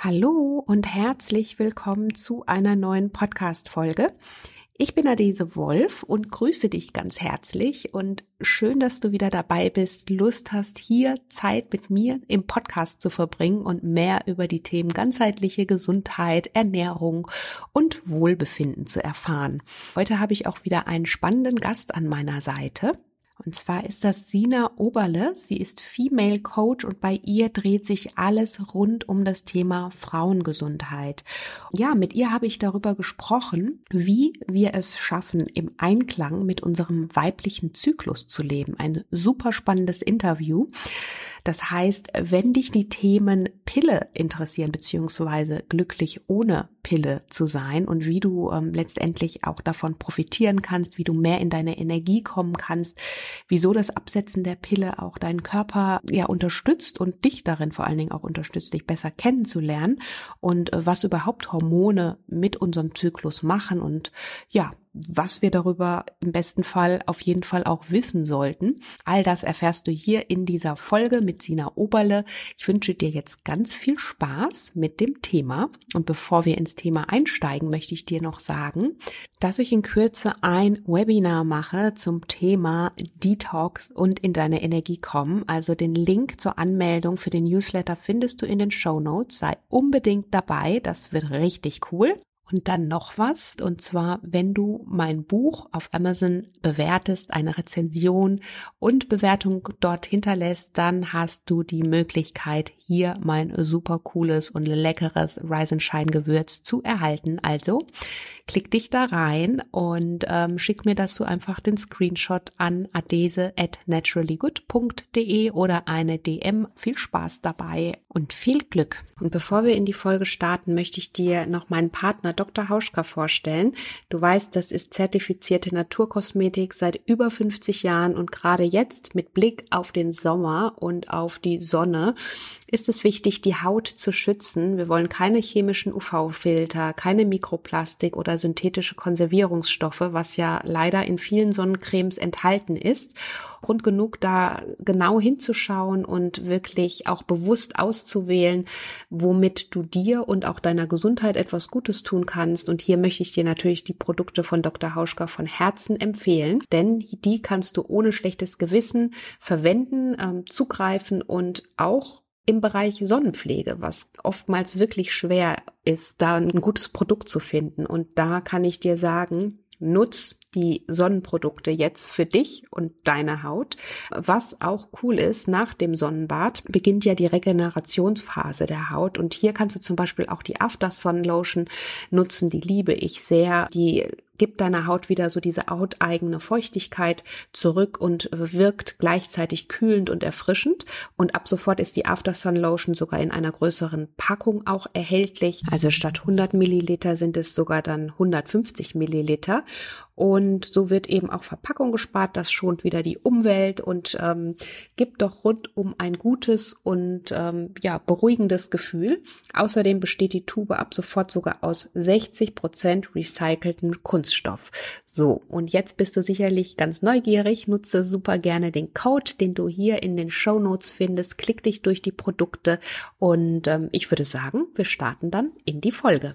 Hallo und herzlich willkommen zu einer neuen Podcast-Folge. Ich bin Adese Wolf und grüße dich ganz herzlich und schön, dass du wieder dabei bist, Lust hast, hier Zeit mit mir im Podcast zu verbringen und mehr über die Themen ganzheitliche Gesundheit, Ernährung und Wohlbefinden zu erfahren. Heute habe ich auch wieder einen spannenden Gast an meiner Seite. Und zwar ist das Sina Oberle. Sie ist Female Coach und bei ihr dreht sich alles rund um das Thema Frauengesundheit. Ja, mit ihr habe ich darüber gesprochen, wie wir es schaffen, im Einklang mit unserem weiblichen Zyklus zu leben. Ein super spannendes Interview. Das heißt, wenn dich die Themen Pille interessieren, beziehungsweise glücklich ohne Pille zu sein und wie du ähm, letztendlich auch davon profitieren kannst, wie du mehr in deine Energie kommen kannst, wieso das Absetzen der Pille auch deinen Körper ja unterstützt und dich darin vor allen Dingen auch unterstützt, dich besser kennenzulernen und äh, was überhaupt Hormone mit unserem Zyklus machen und ja, was wir darüber im besten Fall auf jeden Fall auch wissen sollten. All das erfährst du hier in dieser Folge mit Sina Oberle. Ich wünsche dir jetzt ganz viel Spaß mit dem Thema. Und bevor wir ins Thema einsteigen, möchte ich dir noch sagen, dass ich in Kürze ein Webinar mache zum Thema Detox und in deine Energie kommen. Also den Link zur Anmeldung für den Newsletter findest du in den Show Notes. Sei unbedingt dabei. Das wird richtig cool. Und dann noch was, und zwar, wenn du mein Buch auf Amazon bewertest, eine Rezension und Bewertung dort hinterlässt, dann hast du die Möglichkeit, hier mein super cooles und leckeres Rise and Shine Gewürz zu erhalten. Also klick dich da rein und ähm, schick mir dazu einfach den Screenshot an adese at naturallygood.de oder eine DM. Viel Spaß dabei und viel Glück. Und bevor wir in die Folge starten, möchte ich dir noch meinen Partner Dr. Hauschka vorstellen. Du weißt, das ist zertifizierte Naturkosmetik seit über 50 Jahren und gerade jetzt mit Blick auf den Sommer und auf die Sonne ist es wichtig, die Haut zu schützen. Wir wollen keine chemischen UV-Filter, keine Mikroplastik oder synthetische Konservierungsstoffe, was ja leider in vielen Sonnencremes enthalten ist. Grund genug, da genau hinzuschauen und wirklich auch bewusst auszuwählen, womit du dir und auch deiner Gesundheit etwas Gutes tun kannst. Und hier möchte ich dir natürlich die Produkte von Dr. Hauschka von Herzen empfehlen, denn die kannst du ohne schlechtes Gewissen verwenden, ähm, zugreifen und auch im Bereich Sonnenpflege, was oftmals wirklich schwer ist, da ein gutes Produkt zu finden. Und da kann ich dir sagen, nutz die Sonnenprodukte jetzt für dich und deine Haut. Was auch cool ist, nach dem Sonnenbad beginnt ja die Regenerationsphase der Haut und hier kannst du zum Beispiel auch die After Sun Lotion nutzen, die liebe ich sehr. Die gibt deiner Haut wieder so diese hauteigene Feuchtigkeit zurück und wirkt gleichzeitig kühlend und erfrischend. Und ab sofort ist die After Sun Lotion sogar in einer größeren Packung auch erhältlich. Also statt 100 Milliliter sind es sogar dann 150 Milliliter. Und so wird eben auch Verpackung gespart. Das schont wieder die Umwelt und ähm, gibt doch rundum ein gutes und ähm, ja beruhigendes Gefühl. Außerdem besteht die Tube ab sofort sogar aus 60 Prozent recycelten Kunststoff. So, und jetzt bist du sicherlich ganz neugierig. Nutze super gerne den Code, den du hier in den Show Notes findest. Klick dich durch die Produkte und ähm, ich würde sagen, wir starten dann in die Folge.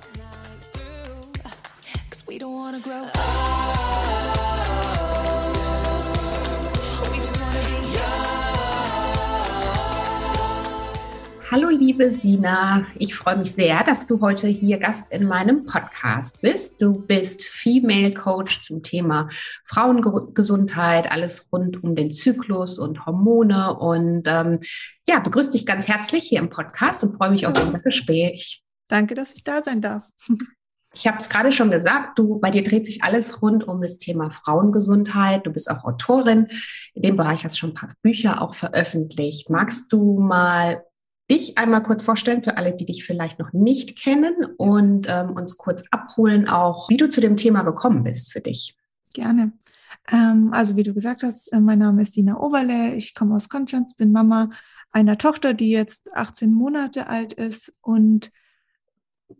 Hallo liebe Sina, ich freue mich sehr, dass du heute hier Gast in meinem Podcast bist. Du bist Female Coach zum Thema Frauengesundheit, alles rund um den Zyklus und Hormone und ähm, ja, begrüße dich ganz herzlich hier im Podcast und freue mich auf unser Gespräch. Danke, dass ich da sein darf. Ich habe es gerade schon gesagt, du, bei dir dreht sich alles rund um das Thema Frauengesundheit. Du bist auch Autorin. In dem Bereich hast du schon ein paar Bücher auch veröffentlicht. Magst du mal dich einmal kurz vorstellen für alle, die dich vielleicht noch nicht kennen und ähm, uns kurz abholen, auch wie du zu dem Thema gekommen bist für dich? Gerne. Ähm, also wie du gesagt hast, äh, mein Name ist Dina Oberle. Ich komme aus Konstanz, bin Mama einer Tochter, die jetzt 18 Monate alt ist und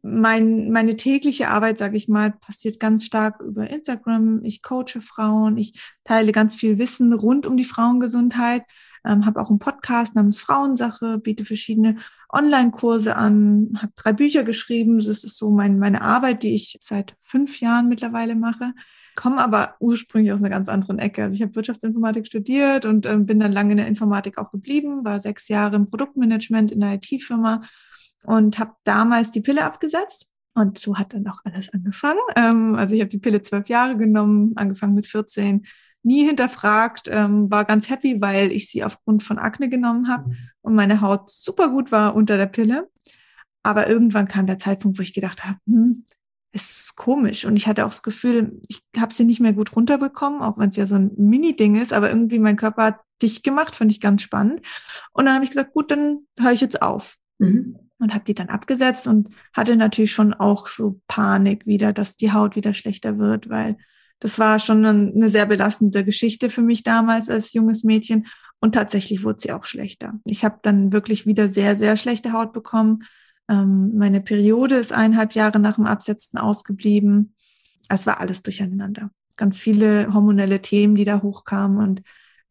mein, meine tägliche Arbeit, sage ich mal, passiert ganz stark über Instagram. Ich coache Frauen, ich teile ganz viel Wissen rund um die Frauengesundheit, ähm, habe auch einen Podcast namens Frauensache, biete verschiedene Online-Kurse an, habe drei Bücher geschrieben. Das ist so mein, meine Arbeit, die ich seit fünf Jahren mittlerweile mache. Komme aber ursprünglich aus einer ganz anderen Ecke. Also ich habe Wirtschaftsinformatik studiert und ähm, bin dann lange in der Informatik auch geblieben, war sechs Jahre im Produktmanagement in einer IT-Firma und habe damals die Pille abgesetzt. Und so hat dann auch alles angefangen. Ähm, also ich habe die Pille zwölf Jahre genommen, angefangen mit 14, nie hinterfragt, ähm, war ganz happy, weil ich sie aufgrund von Akne genommen habe mhm. und meine Haut super gut war unter der Pille. Aber irgendwann kam der Zeitpunkt, wo ich gedacht habe, hm, es ist komisch. Und ich hatte auch das Gefühl, ich habe sie nicht mehr gut runterbekommen, auch wenn es ja so ein Mini-Ding ist, aber irgendwie mein Körper hat dicht gemacht, fand ich ganz spannend. Und dann habe ich gesagt, gut, dann höre ich jetzt auf. Mhm und habe die dann abgesetzt und hatte natürlich schon auch so Panik wieder, dass die Haut wieder schlechter wird, weil das war schon eine sehr belastende Geschichte für mich damals als junges Mädchen und tatsächlich wurde sie auch schlechter. Ich habe dann wirklich wieder sehr, sehr schlechte Haut bekommen. Ähm, meine Periode ist eineinhalb Jahre nach dem Absetzen ausgeblieben. Es war alles durcheinander. Ganz viele hormonelle Themen, die da hochkamen und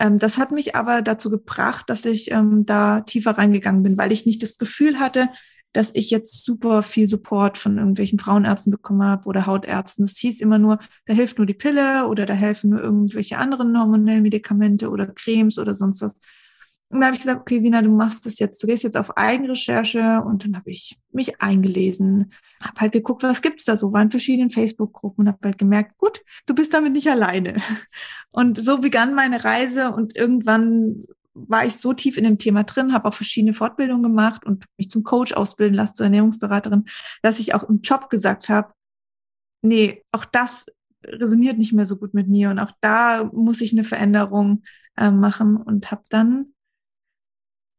das hat mich aber dazu gebracht, dass ich ähm, da tiefer reingegangen bin, weil ich nicht das Gefühl hatte, dass ich jetzt super viel Support von irgendwelchen Frauenärzten bekommen habe oder Hautärzten. Es hieß immer nur, da hilft nur die Pille oder da helfen nur irgendwelche anderen hormonellen Medikamente oder Cremes oder sonst was. Und da habe ich gesagt, okay, Sina, du machst das jetzt, du gehst jetzt auf Eigenrecherche. Und dann habe ich mich eingelesen, habe halt geguckt, was gibt's da so, war in verschiedenen Facebook-Gruppen und habe halt gemerkt, gut, du bist damit nicht alleine. Und so begann meine Reise. Und irgendwann war ich so tief in dem Thema drin, habe auch verschiedene Fortbildungen gemacht und mich zum Coach ausbilden lassen, zur Ernährungsberaterin, dass ich auch im Job gesagt habe, nee, auch das resoniert nicht mehr so gut mit mir. Und auch da muss ich eine Veränderung äh, machen. Und habe dann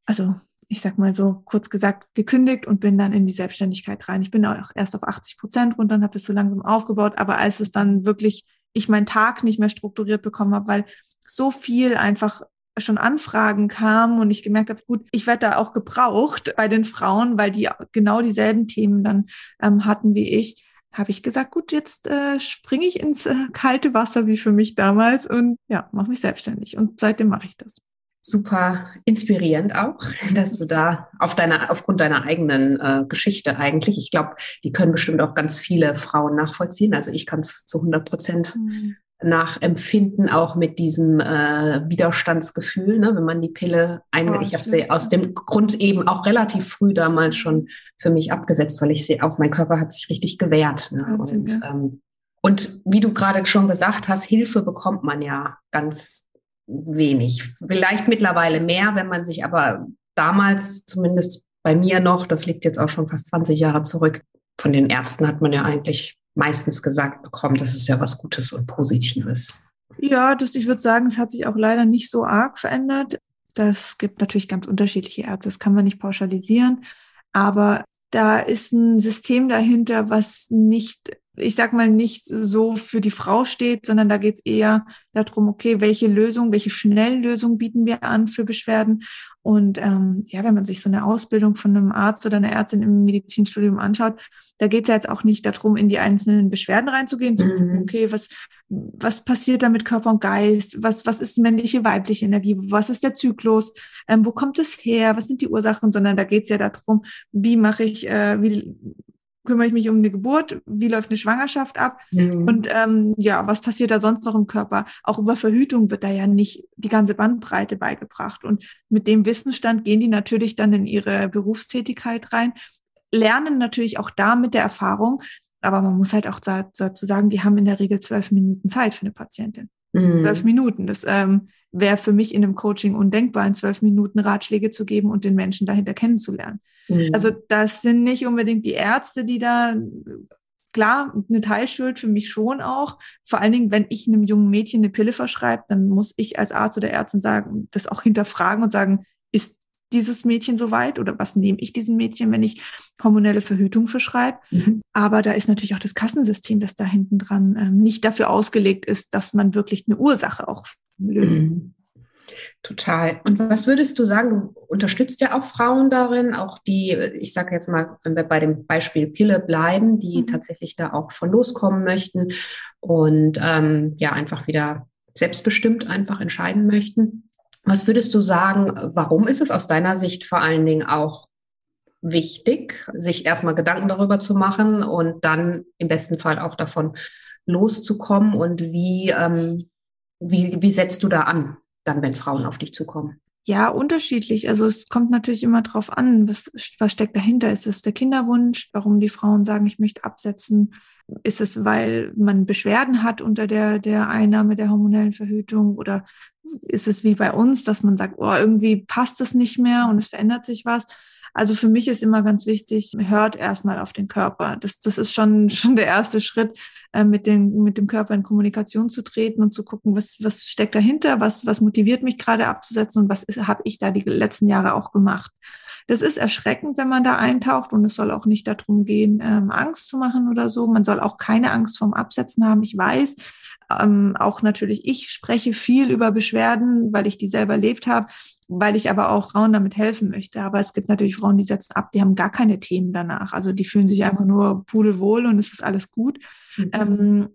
also ich sag mal so kurz gesagt, gekündigt und bin dann in die Selbstständigkeit rein. Ich bin auch erst auf 80 Prozent runter und habe das so langsam aufgebaut. Aber als es dann wirklich ich meinen Tag nicht mehr strukturiert bekommen habe, weil so viel einfach schon Anfragen kamen und ich gemerkt habe, gut, ich werde da auch gebraucht bei den Frauen, weil die genau dieselben Themen dann ähm, hatten wie ich, habe ich gesagt, gut, jetzt äh, springe ich ins äh, kalte Wasser wie für mich damals und ja, mache mich selbstständig. Und seitdem mache ich das super inspirierend auch, dass du da auf deiner, aufgrund deiner eigenen äh, Geschichte eigentlich, ich glaube, die können bestimmt auch ganz viele Frauen nachvollziehen. Also ich kann es zu 100 Prozent mhm. nachempfinden, auch mit diesem äh, Widerstandsgefühl, ne, wenn man die Pille eingeht. Oh, ich habe sie aus dem Grund eben auch relativ früh damals schon für mich abgesetzt, weil ich sehe auch, mein Körper hat sich richtig gewehrt. Ne? und, ähm, und wie du gerade schon gesagt hast, Hilfe bekommt man ja ganz wenig. Vielleicht mittlerweile mehr, wenn man sich aber damals zumindest bei mir noch, das liegt jetzt auch schon fast 20 Jahre zurück, von den Ärzten hat man ja eigentlich meistens gesagt bekommen, das ist ja was Gutes und Positives. Ja, das, ich würde sagen, es hat sich auch leider nicht so arg verändert. Das gibt natürlich ganz unterschiedliche Ärzte, das kann man nicht pauschalisieren. Aber da ist ein System dahinter, was nicht ich sag mal, nicht so für die Frau steht, sondern da geht es eher darum, okay, welche Lösung, welche Schnelllösung bieten wir an für Beschwerden. Und ähm, ja, wenn man sich so eine Ausbildung von einem Arzt oder einer Ärztin im Medizinstudium anschaut, da geht es ja jetzt auch nicht darum, in die einzelnen Beschwerden reinzugehen, zu gucken, mhm. okay, was, was passiert da mit Körper und Geist, was, was ist männliche, weibliche Energie, was ist der Zyklus, ähm, wo kommt es her, was sind die Ursachen, sondern da geht es ja darum, wie mache ich, äh, wie kümmere ich mich um eine Geburt, wie läuft eine Schwangerschaft ab mhm. und ähm, ja, was passiert da sonst noch im Körper? Auch über Verhütung wird da ja nicht die ganze Bandbreite beigebracht. Und mit dem Wissensstand gehen die natürlich dann in ihre Berufstätigkeit rein, lernen natürlich auch da mit der Erfahrung, aber man muss halt auch dazu sagen, die haben in der Regel zwölf Minuten Zeit für eine Patientin. Mhm. Zwölf Minuten. Das ähm, wäre für mich in einem Coaching undenkbar, in zwölf Minuten Ratschläge zu geben und den Menschen dahinter kennenzulernen. Mhm. Also das sind nicht unbedingt die Ärzte, die da klar, eine Teilschuld für mich schon auch. Vor allen Dingen, wenn ich einem jungen Mädchen eine Pille verschreibe, dann muss ich als Arzt oder Ärztin sagen, das auch hinterfragen und sagen, ist dieses Mädchen soweit oder was nehme ich diesem Mädchen, wenn ich hormonelle Verhütung verschreibe. Mhm. Aber da ist natürlich auch das Kassensystem, das da hinten dran ähm, nicht dafür ausgelegt ist, dass man wirklich eine Ursache auch löst. Mhm. Total. Und was würdest du sagen? Du unterstützt ja auch Frauen darin, auch die, ich sage jetzt mal, wenn wir bei dem Beispiel Pille bleiben, die mhm. tatsächlich da auch von loskommen möchten und ähm, ja einfach wieder selbstbestimmt einfach entscheiden möchten. Was würdest du sagen, warum ist es aus deiner Sicht vor allen Dingen auch wichtig, sich erstmal Gedanken darüber zu machen und dann im besten Fall auch davon loszukommen und wie, ähm, wie, wie setzt du da an, dann, wenn Frauen auf dich zukommen? Ja, unterschiedlich. Also es kommt natürlich immer drauf an, was, was steckt dahinter. Ist es der Kinderwunsch, warum die Frauen sagen, ich möchte absetzen? Ist es, weil man Beschwerden hat unter der, der Einnahme der hormonellen Verhütung? Oder ist es wie bei uns, dass man sagt, oh, irgendwie passt es nicht mehr und es verändert sich was? Also für mich ist immer ganz wichtig, hört erstmal auf den Körper. Das, das ist schon, schon der erste Schritt, äh, mit, dem, mit dem Körper in Kommunikation zu treten und zu gucken, was, was steckt dahinter, was, was motiviert mich gerade abzusetzen und was habe ich da die letzten Jahre auch gemacht. Das ist erschreckend, wenn man da eintaucht und es soll auch nicht darum gehen, ähm, Angst zu machen oder so. Man soll auch keine Angst vorm Absetzen haben. Ich weiß, ähm, auch natürlich, ich spreche viel über Beschwerden, weil ich die selber erlebt habe, weil ich aber auch Frauen damit helfen möchte. Aber es gibt natürlich Frauen, die setzen ab, die haben gar keine Themen danach. Also die fühlen sich einfach nur pudelwohl und es ist alles gut. Mhm. Ähm,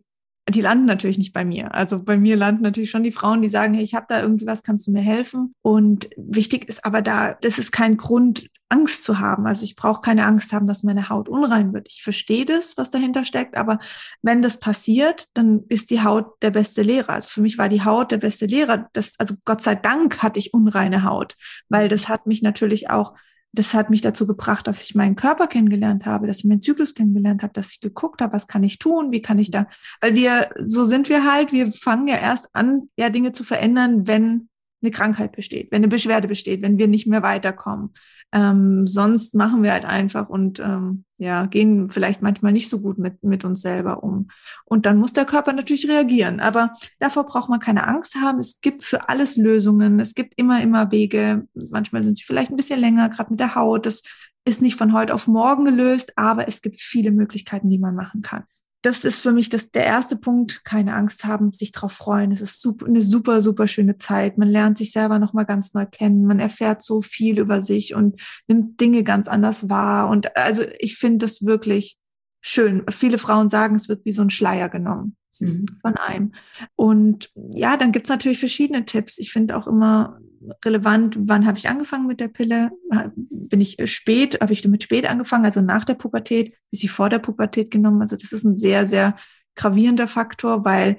die landen natürlich nicht bei mir. Also bei mir landen natürlich schon die Frauen, die sagen, hey, ich habe da irgendwie was, kannst du mir helfen? Und wichtig ist aber da, das ist kein Grund, Angst zu haben. Also ich brauche keine Angst haben, dass meine Haut unrein wird. Ich verstehe das, was dahinter steckt, aber wenn das passiert, dann ist die Haut der beste Lehrer. Also für mich war die Haut der beste Lehrer. Das, also Gott sei Dank hatte ich unreine Haut, weil das hat mich natürlich auch das hat mich dazu gebracht, dass ich meinen Körper kennengelernt habe, dass ich meinen Zyklus kennengelernt habe, dass ich geguckt habe, was kann ich tun, wie kann ich da, weil wir, so sind wir halt, wir fangen ja erst an, ja, Dinge zu verändern, wenn eine Krankheit besteht, wenn eine Beschwerde besteht, wenn wir nicht mehr weiterkommen. Ähm, sonst machen wir halt einfach und ähm, ja, gehen vielleicht manchmal nicht so gut mit, mit uns selber um. Und dann muss der Körper natürlich reagieren. Aber davor braucht man keine Angst haben. Es gibt für alles Lösungen. Es gibt immer, immer Wege. Manchmal sind sie vielleicht ein bisschen länger, gerade mit der Haut. Das ist nicht von heute auf morgen gelöst, aber es gibt viele Möglichkeiten, die man machen kann das ist für mich das, der erste Punkt. Keine Angst haben, sich darauf freuen. Es ist super, eine super, super schöne Zeit. Man lernt sich selber nochmal ganz neu kennen. Man erfährt so viel über sich und nimmt Dinge ganz anders wahr. Und also ich finde das wirklich schön. Viele Frauen sagen, es wird wie so ein Schleier genommen mhm. von einem. Und ja, dann gibt's natürlich verschiedene Tipps. Ich finde auch immer relevant, wann habe ich angefangen mit der Pille? Bin ich spät, habe ich damit spät angefangen, also nach der Pubertät, bis ich vor der Pubertät genommen? Also das ist ein sehr, sehr gravierender Faktor, weil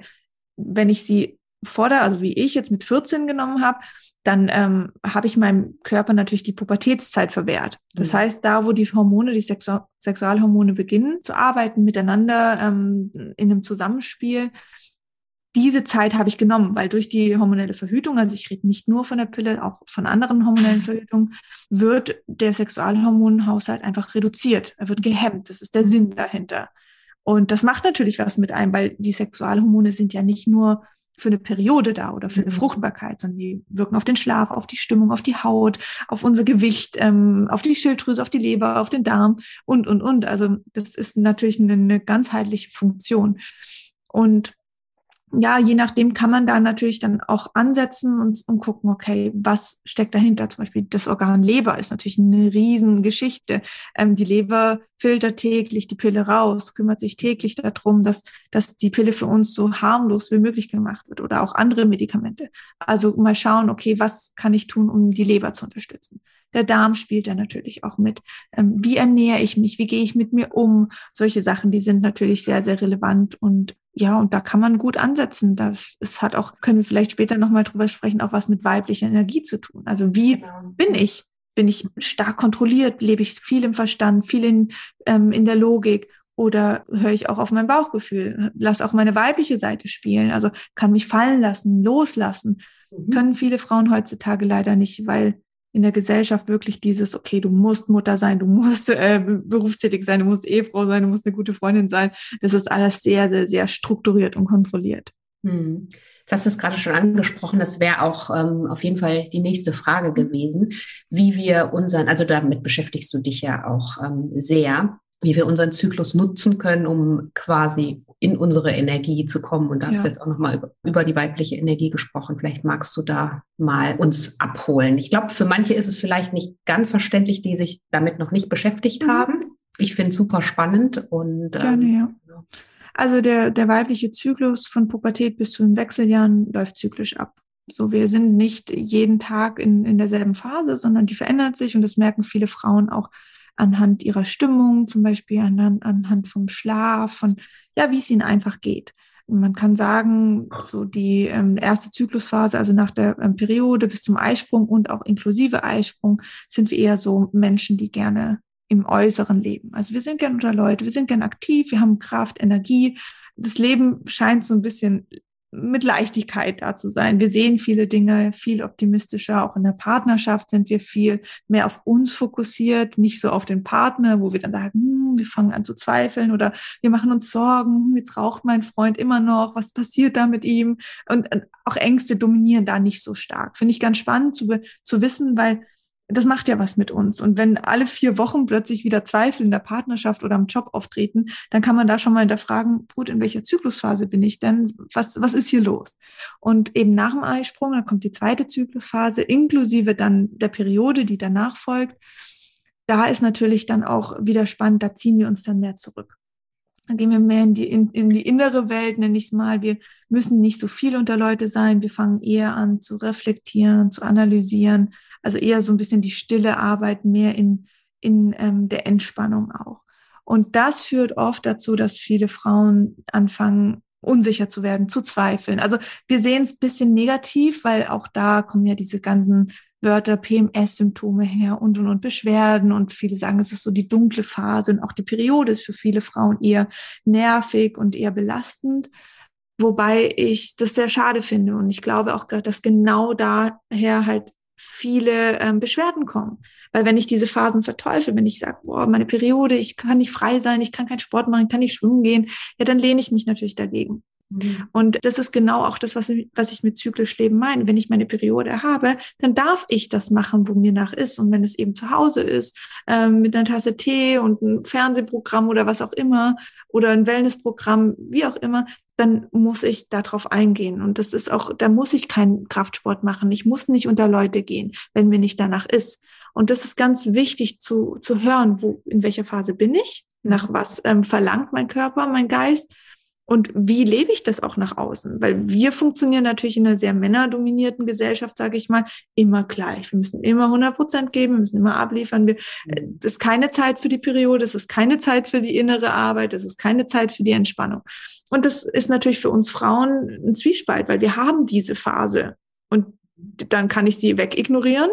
wenn ich sie vor der, also wie ich jetzt mit 14 genommen habe, dann ähm, habe ich meinem Körper natürlich die Pubertätszeit verwehrt. Das mhm. heißt, da, wo die Hormone, die Sexu Sexualhormone beginnen zu arbeiten miteinander ähm, in einem Zusammenspiel, diese Zeit habe ich genommen, weil durch die hormonelle Verhütung, also ich rede nicht nur von der Pille, auch von anderen hormonellen Verhütungen, wird der Sexualhormonhaushalt einfach reduziert. Er wird gehemmt. Das ist der Sinn dahinter. Und das macht natürlich was mit einem, weil die Sexualhormone sind ja nicht nur für eine Periode da oder für eine mhm. Fruchtbarkeit, sondern die wirken auf den Schlaf, auf die Stimmung, auf die Haut, auf unser Gewicht, ähm, auf die Schilddrüse, auf die Leber, auf den Darm und, und, und. Also das ist natürlich eine, eine ganzheitliche Funktion. Und ja, je nachdem kann man da natürlich dann auch ansetzen und, und gucken, okay, was steckt dahinter? Zum Beispiel das Organ Leber ist natürlich eine Riesengeschichte. Ähm, die Leber filtert täglich die Pille raus, kümmert sich täglich darum, dass, dass die Pille für uns so harmlos wie möglich gemacht wird oder auch andere Medikamente. Also mal schauen, okay, was kann ich tun, um die Leber zu unterstützen? Der Darm spielt da natürlich auch mit. Ähm, wie ernähre ich mich? Wie gehe ich mit mir um? Solche Sachen, die sind natürlich sehr, sehr relevant und ja, und da kann man gut ansetzen. Das es hat auch, können wir vielleicht später nochmal drüber sprechen, auch was mit weiblicher Energie zu tun. Also wie genau. bin ich? Bin ich stark kontrolliert? Lebe ich viel im Verstand, viel in, ähm, in der Logik? Oder höre ich auch auf mein Bauchgefühl? Lass auch meine weibliche Seite spielen. Also kann mich fallen lassen, loslassen. Mhm. Können viele Frauen heutzutage leider nicht, weil in der Gesellschaft wirklich dieses, okay, du musst Mutter sein, du musst äh, berufstätig sein, du musst Ehefrau sein, du musst eine gute Freundin sein. Das ist alles sehr, sehr, sehr strukturiert und kontrolliert. Hm. Du hast es gerade schon angesprochen, das wäre auch ähm, auf jeden Fall die nächste Frage gewesen, wie wir unseren, also damit beschäftigst du dich ja auch ähm, sehr, wie wir unseren Zyklus nutzen können, um quasi in unsere Energie zu kommen. Und da hast ja. du jetzt auch nochmal über, über die weibliche Energie gesprochen. Vielleicht magst du da mal uns abholen. Ich glaube, für manche ist es vielleicht nicht ganz verständlich, die sich damit noch nicht beschäftigt mhm. haben. Ich finde es super spannend und Gerne, ähm, ja. Also der, der weibliche Zyklus von Pubertät bis zu den Wechseljahren läuft zyklisch ab. So, wir sind nicht jeden Tag in, in derselben Phase, sondern die verändert sich und das merken viele Frauen auch anhand ihrer Stimmung, zum Beispiel anhand, anhand vom Schlaf, von ja, wie es ihnen einfach geht. Man kann sagen, so die ähm, erste Zyklusphase, also nach der ähm, Periode bis zum Eisprung und auch inklusive Eisprung, sind wir eher so Menschen, die gerne im Äußeren leben. Also wir sind gern unter Leute, wir sind gern aktiv, wir haben Kraft, Energie. Das Leben scheint so ein bisschen mit Leichtigkeit da zu sein. Wir sehen viele Dinge viel optimistischer. Auch in der Partnerschaft sind wir viel mehr auf uns fokussiert, nicht so auf den Partner, wo wir dann sagen, hm, wir fangen an zu zweifeln oder wir machen uns Sorgen, hm, jetzt raucht mein Freund immer noch, was passiert da mit ihm? Und auch Ängste dominieren da nicht so stark. Finde ich ganz spannend zu, zu wissen, weil das macht ja was mit uns. Und wenn alle vier Wochen plötzlich wieder Zweifel in der Partnerschaft oder am Job auftreten, dann kann man da schon mal hinterfragen, gut, in welcher Zyklusphase bin ich denn? Was, was ist hier los? Und eben nach dem Eisprung, dann kommt die zweite Zyklusphase, inklusive dann der Periode, die danach folgt. Da ist natürlich dann auch wieder spannend, da ziehen wir uns dann mehr zurück. Dann gehen wir mehr in die, in, in die innere Welt, nenne ich es mal. Wir müssen nicht so viel unter Leute sein. Wir fangen eher an zu reflektieren, zu analysieren, also eher so ein bisschen die stille Arbeit, mehr in, in ähm, der Entspannung auch. Und das führt oft dazu, dass viele Frauen anfangen, unsicher zu werden, zu zweifeln. Also wir sehen es bisschen negativ, weil auch da kommen ja diese ganzen Wörter, PMS-Symptome her und und und Beschwerden und viele sagen, es ist so die dunkle Phase und auch die Periode ist für viele Frauen eher nervig und eher belastend. Wobei ich das sehr schade finde und ich glaube auch, dass genau daher halt viele ähm, Beschwerden kommen. Weil wenn ich diese Phasen verteufel, wenn ich sage, boah, meine Periode, ich kann nicht frei sein, ich kann keinen Sport machen, kann nicht schwimmen gehen, ja, dann lehne ich mich natürlich dagegen. Mhm. Und das ist genau auch das, was, was ich mit zyklisch Leben meine. Wenn ich meine Periode habe, dann darf ich das machen, wo mir nach ist. Und wenn es eben zu Hause ist, ähm, mit einer Tasse Tee und ein Fernsehprogramm oder was auch immer oder ein Wellnessprogramm, wie auch immer, dann muss ich darauf eingehen. Und das ist auch, da muss ich keinen Kraftsport machen. Ich muss nicht unter Leute gehen, wenn mir nicht danach ist. Und das ist ganz wichtig zu, zu hören, wo, in welcher Phase bin ich, nach was ähm, verlangt mein Körper, mein Geist und wie lebe ich das auch nach außen? Weil wir funktionieren natürlich in einer sehr männerdominierten Gesellschaft, sage ich mal, immer gleich. Wir müssen immer 100 Prozent geben, wir müssen immer abliefern. Wir, äh, das ist keine Zeit für die Periode, es ist keine Zeit für die innere Arbeit, es ist keine Zeit für die Entspannung. Und das ist natürlich für uns Frauen ein Zwiespalt, weil wir haben diese Phase. Und dann kann ich sie wegignorieren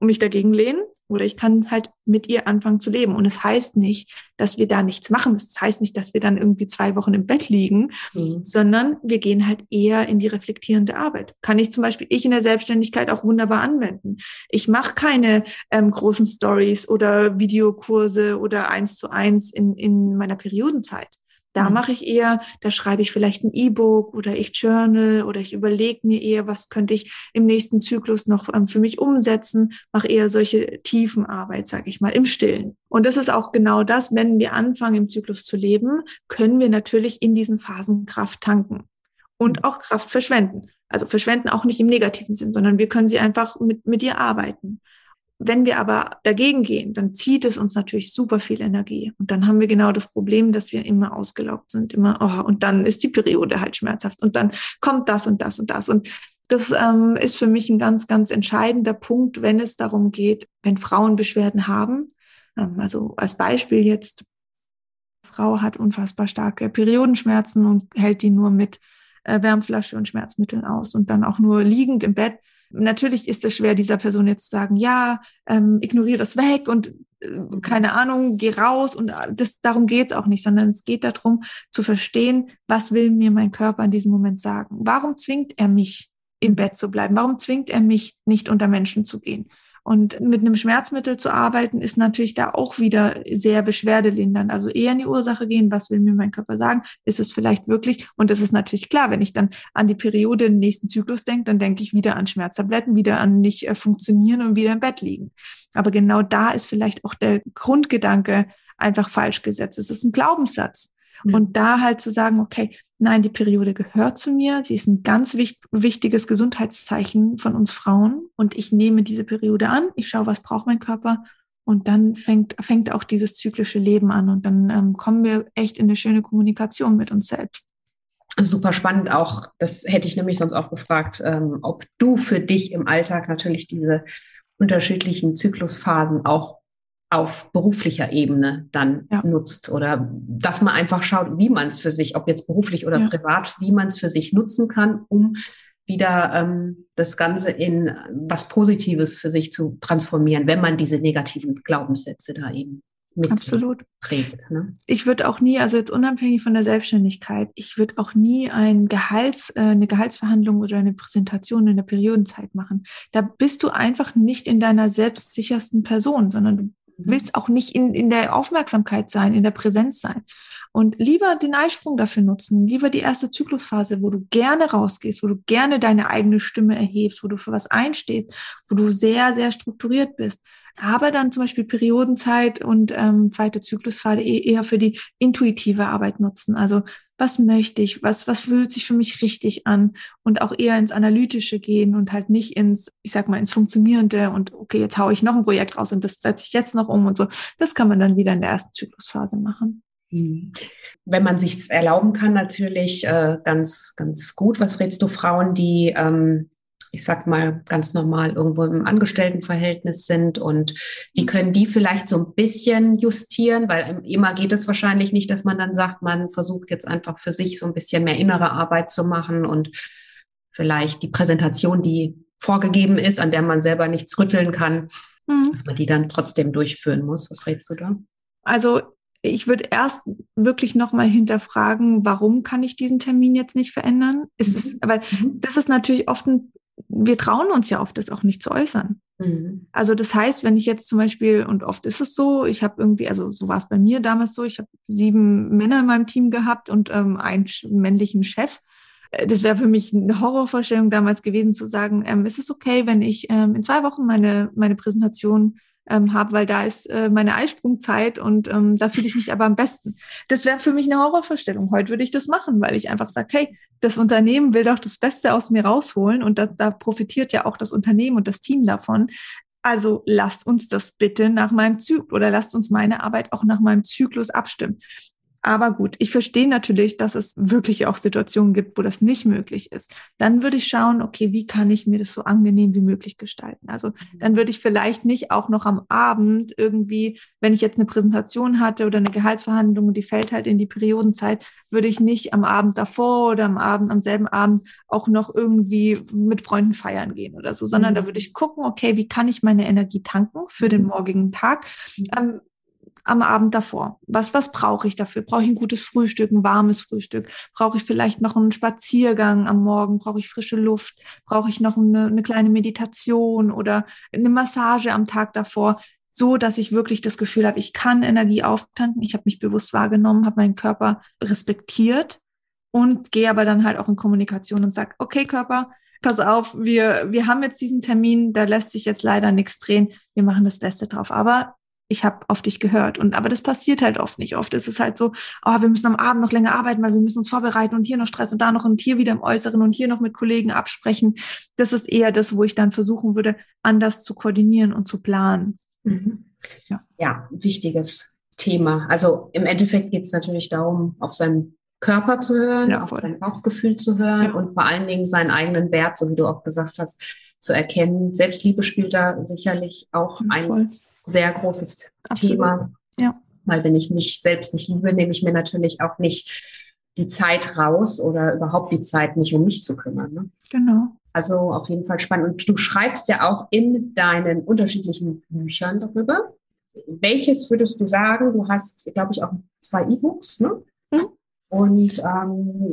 und mich dagegen lehnen oder ich kann halt mit ihr anfangen zu leben. Und es das heißt nicht, dass wir da nichts machen. Das heißt nicht, dass wir dann irgendwie zwei Wochen im Bett liegen, mhm. sondern wir gehen halt eher in die reflektierende Arbeit. Kann ich zum Beispiel ich in der Selbstständigkeit auch wunderbar anwenden. Ich mache keine ähm, großen Stories oder Videokurse oder eins zu eins in, in meiner Periodenzeit. Da mhm. mache ich eher, da schreibe ich vielleicht ein E-Book oder ich journal oder ich überlege mir eher, was könnte ich im nächsten Zyklus noch ähm, für mich umsetzen, mache eher solche tiefen Arbeit, sage ich mal, im Stillen. Und das ist auch genau das, wenn wir anfangen im Zyklus zu leben, können wir natürlich in diesen Phasen Kraft tanken und mhm. auch Kraft verschwenden. Also verschwenden auch nicht im negativen Sinn, sondern wir können sie einfach mit, mit ihr arbeiten. Wenn wir aber dagegen gehen, dann zieht es uns natürlich super viel Energie. Und dann haben wir genau das Problem, dass wir immer ausgelaugt sind, immer, oh, und dann ist die Periode halt schmerzhaft und dann kommt das und das und das. Und das ähm, ist für mich ein ganz, ganz entscheidender Punkt, wenn es darum geht, wenn Frauen Beschwerden haben. Ähm, also als Beispiel jetzt, Frau hat unfassbar starke Periodenschmerzen und hält die nur mit äh, Wärmflasche und Schmerzmitteln aus und dann auch nur liegend im Bett Natürlich ist es schwer, dieser Person jetzt zu sagen, ja, ähm, ignoriere das weg und äh, keine Ahnung, geh raus und äh, das, darum geht's auch nicht, sondern es geht darum zu verstehen, was will mir mein Körper in diesem Moment sagen? Warum zwingt er mich im Bett zu bleiben? Warum zwingt er mich nicht unter Menschen zu gehen? Und mit einem Schmerzmittel zu arbeiten, ist natürlich da auch wieder sehr beschwerdelindernd. Also eher in die Ursache gehen, was will mir mein Körper sagen? Ist es vielleicht wirklich? Und das ist natürlich klar, wenn ich dann an die Periode im nächsten Zyklus denke, dann denke ich wieder an Schmerztabletten, wieder an nicht äh, funktionieren und wieder im Bett liegen. Aber genau da ist vielleicht auch der Grundgedanke einfach falsch gesetzt. Es ist ein Glaubenssatz. Mhm. Und da halt zu sagen, okay, nein, die Periode gehört zu mir. Sie ist ein ganz wichtig, wichtiges Gesundheitszeichen von uns Frauen. Und ich nehme diese Periode an. Ich schaue, was braucht mein Körper. Und dann fängt, fängt auch dieses zyklische Leben an. Und dann ähm, kommen wir echt in eine schöne Kommunikation mit uns selbst. Super spannend auch. Das hätte ich nämlich sonst auch gefragt, ähm, ob du für dich im Alltag natürlich diese unterschiedlichen Zyklusphasen auch auf beruflicher Ebene dann ja. nutzt oder dass man einfach schaut, wie man es für sich, ob jetzt beruflich oder ja. privat, wie man es für sich nutzen kann, um wieder ähm, das Ganze in was Positives für sich zu transformieren, wenn man diese negativen Glaubenssätze da eben Absolut. trägt. Ne? Ich würde auch nie, also jetzt unabhängig von der Selbstständigkeit, ich würde auch nie ein Gehalts, äh, eine Gehaltsverhandlung oder eine Präsentation in der Periodenzeit machen. Da bist du einfach nicht in deiner selbstsichersten Person, sondern du willst auch nicht in, in der Aufmerksamkeit sein, in der Präsenz sein. Und lieber den Eisprung dafür nutzen, lieber die erste Zyklusphase, wo du gerne rausgehst, wo du gerne deine eigene Stimme erhebst, wo du für was einstehst, wo du sehr, sehr strukturiert bist. Aber dann zum Beispiel Periodenzeit und ähm, zweite Zyklusphase e-, eher für die intuitive Arbeit nutzen. Also was möchte ich, was, was fühlt sich für mich richtig an und auch eher ins Analytische gehen und halt nicht ins, ich sag mal, ins Funktionierende und okay, jetzt haue ich noch ein Projekt raus und das setze ich jetzt noch um und so. Das kann man dann wieder in der ersten Zyklusphase machen. Mhm. Wenn man sich erlauben kann, natürlich äh, ganz, ganz gut. Was rätst du Frauen, die ähm, ich sag mal, ganz normal irgendwo im Angestelltenverhältnis sind und wie können die vielleicht so ein bisschen justieren, weil immer geht es wahrscheinlich nicht, dass man dann sagt, man versucht jetzt einfach für sich so ein bisschen mehr innere Arbeit zu machen und vielleicht die Präsentation, die vorgegeben ist, an der man selber nichts rütteln kann, mhm. dass man die dann trotzdem durchführen muss. Was rätst du da? Also ich würde erst wirklich nochmal hinterfragen, warum kann ich diesen Termin jetzt nicht verändern? Ist es, mhm. weil mhm. das ist natürlich oft ein wir trauen uns ja oft, das auch nicht zu äußern. Mhm. Also das heißt, wenn ich jetzt zum Beispiel, und oft ist es so, ich habe irgendwie, also so war es bei mir damals so, ich habe sieben Männer in meinem Team gehabt und ähm, einen männlichen Chef. Äh, das wäre für mich eine Horrorvorstellung damals gewesen, zu sagen, ähm, ist es okay, wenn ich ähm, in zwei Wochen meine, meine Präsentation ähm, habe, weil da ist äh, meine Eisprungzeit und ähm, da fühle ich mich aber am besten. Das wäre für mich eine Horrorvorstellung. Heute würde ich das machen, weil ich einfach sage, hey, das Unternehmen will doch das Beste aus mir rausholen und da, da profitiert ja auch das Unternehmen und das Team davon. Also lasst uns das bitte nach meinem Zyklus oder lasst uns meine Arbeit auch nach meinem Zyklus abstimmen. Aber gut, ich verstehe natürlich, dass es wirklich auch Situationen gibt, wo das nicht möglich ist. Dann würde ich schauen, okay, wie kann ich mir das so angenehm wie möglich gestalten? Also mhm. dann würde ich vielleicht nicht auch noch am Abend irgendwie, wenn ich jetzt eine Präsentation hatte oder eine Gehaltsverhandlung und die fällt halt in die Periodenzeit, würde ich nicht am Abend davor oder am Abend, am selben Abend auch noch irgendwie mit Freunden feiern gehen oder so, sondern mhm. da würde ich gucken, okay, wie kann ich meine Energie tanken für den mhm. morgigen Tag? Mhm. Ähm, am Abend davor. Was, was brauche ich dafür? Brauche ich ein gutes Frühstück, ein warmes Frühstück? Brauche ich vielleicht noch einen Spaziergang am Morgen? Brauche ich frische Luft? Brauche ich noch eine, eine kleine Meditation oder eine Massage am Tag davor? So, dass ich wirklich das Gefühl habe, ich kann Energie auftanken. Ich habe mich bewusst wahrgenommen, habe meinen Körper respektiert und gehe aber dann halt auch in Kommunikation und sage, okay, Körper, pass auf, wir, wir haben jetzt diesen Termin, da lässt sich jetzt leider nichts drehen, wir machen das Beste drauf. Aber ich habe auf dich gehört. Und aber das passiert halt oft nicht. Oft ist es halt so, oh, wir müssen am Abend noch länger arbeiten, weil wir müssen uns vorbereiten und hier noch Stress und da noch und hier wieder im Äußeren und hier noch mit Kollegen absprechen. Das ist eher das, wo ich dann versuchen würde, anders zu koordinieren und zu planen. Mhm. Ja. ja, wichtiges Thema. Also im Endeffekt geht es natürlich darum, auf seinen Körper zu hören, ja, auf sein Bauchgefühl zu hören ja. und vor allen Dingen seinen eigenen Wert, so wie du auch gesagt hast, zu erkennen. Selbstliebe spielt da sicherlich auch ja, ein sehr großes Absolut. Thema. Ja. Weil wenn ich mich selbst nicht liebe, nehme ich mir natürlich auch nicht die Zeit raus oder überhaupt die Zeit, mich um mich zu kümmern. Ne? Genau. Also auf jeden Fall spannend. Und du schreibst ja auch in deinen unterschiedlichen Büchern darüber. Welches würdest du sagen? Du hast, glaube ich, auch zwei E-Books, ne? Mhm. Und ähm,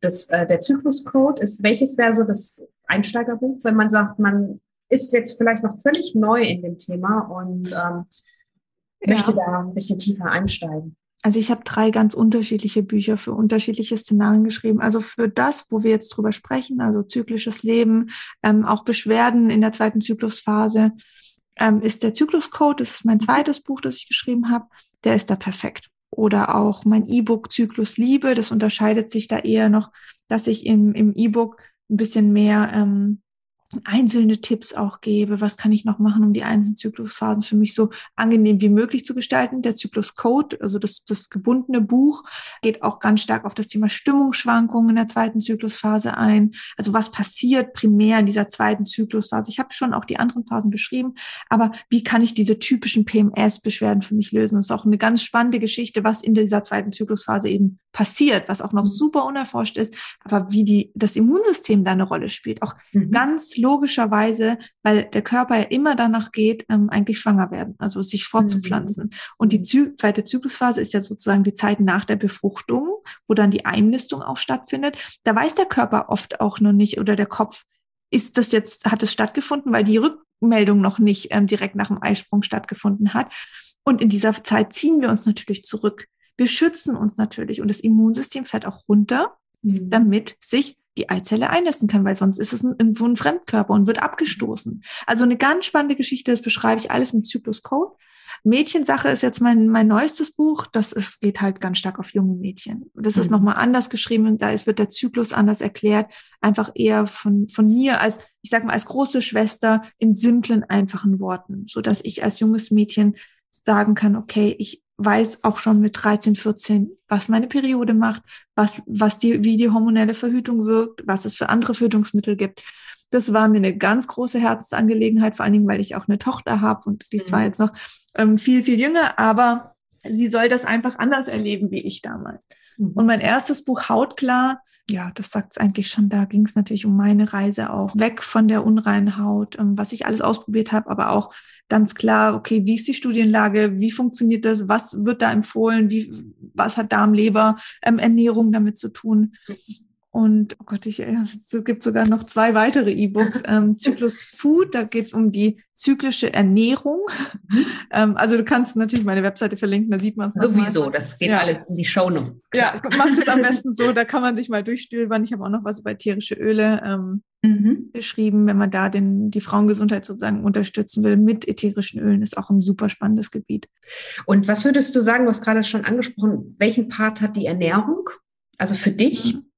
das, äh, der Zykluscode ist, welches wäre so das Einsteigerbuch, wenn man sagt, man ist jetzt vielleicht noch völlig neu in dem Thema und ähm, möchte ja. da ein bisschen tiefer einsteigen. Also ich habe drei ganz unterschiedliche Bücher für unterschiedliche Szenarien geschrieben. Also für das, wo wir jetzt drüber sprechen, also zyklisches Leben, ähm, auch Beschwerden in der zweiten Zyklusphase, ähm, ist der Zykluscode, das ist mein zweites Buch, das ich geschrieben habe, der ist da perfekt. Oder auch mein E-Book Zyklus Liebe, das unterscheidet sich da eher noch, dass ich im, im E-Book ein bisschen mehr ähm, einzelne Tipps auch gebe. Was kann ich noch machen, um die einzelnen Zyklusphasen für mich so angenehm wie möglich zu gestalten? Der Zyklus Code, also das, das gebundene Buch, geht auch ganz stark auf das Thema Stimmungsschwankungen in der zweiten Zyklusphase ein. Also was passiert primär in dieser zweiten Zyklusphase? Ich habe schon auch die anderen Phasen beschrieben, aber wie kann ich diese typischen PMS-Beschwerden für mich lösen? Das ist auch eine ganz spannende Geschichte, was in dieser zweiten Zyklusphase eben passiert, was auch noch mhm. super unerforscht ist, aber wie die, das Immunsystem da eine Rolle spielt. Auch mhm. ganz logischerweise, weil der Körper ja immer danach geht, ähm, eigentlich schwanger werden, also sich fortzupflanzen. Mhm. Und die Zy zweite Zyklusphase ist ja sozusagen die Zeit nach der Befruchtung, wo dann die Einnistung auch stattfindet. Da weiß der Körper oft auch noch nicht oder der Kopf, ist das jetzt, hat es stattgefunden, weil die Rückmeldung noch nicht ähm, direkt nach dem Eisprung stattgefunden hat. Und in dieser Zeit ziehen wir uns natürlich zurück. Wir schützen uns natürlich und das Immunsystem fährt auch runter, mhm. damit sich die Eizelle einnisten kann, weil sonst ist es ein, ein Fremdkörper und wird abgestoßen. Also eine ganz spannende Geschichte, das beschreibe ich alles mit Zyklus Code. Mädchensache ist jetzt mein, mein neuestes Buch. Das ist, geht halt ganz stark auf junge Mädchen. Das mhm. ist nochmal anders geschrieben. Da ist, wird der Zyklus anders erklärt. Einfach eher von, von mir als, ich sag mal, als große Schwester in simplen, einfachen Worten, so dass ich als junges Mädchen sagen kann, okay, ich weiß auch schon mit 13, 14, was meine Periode macht, was, was die, wie die hormonelle Verhütung wirkt, was es für andere Verhütungsmittel gibt. Das war mir eine ganz große Herzensangelegenheit, vor allen Dingen, weil ich auch eine Tochter habe und die ist zwar mhm. jetzt noch ähm, viel, viel jünger, aber sie soll das einfach anders erleben wie ich damals. Mhm. Und mein erstes Buch Hautklar, ja, das sagt es eigentlich schon, da ging es natürlich um meine Reise auch weg von der unreinen Haut, ähm, was ich alles ausprobiert habe, aber auch ganz klar, okay, wie ist die Studienlage, wie funktioniert das, was wird da empfohlen, wie, was hat Darm, Leber, ähm, Ernährung damit zu tun. Und oh Gott, ich, es gibt sogar noch zwei weitere E-Books. Ähm, Zyklus Food, da geht es um die zyklische Ernährung. Mhm. ähm, also du kannst natürlich meine Webseite verlinken, da sieht man es. Sowieso, mal. das geht ja. alles in die Show Notes. Ja, mach das am besten so, da kann man sich mal durchstöbern. Ich habe auch noch was über tierische Öle ähm, mhm. geschrieben, wenn man da den, die Frauengesundheit sozusagen unterstützen will mit ätherischen Ölen, ist auch ein super spannendes Gebiet. Und was würdest du sagen, du hast gerade schon angesprochen, welchen Part hat die Ernährung? Also für dich? Mhm.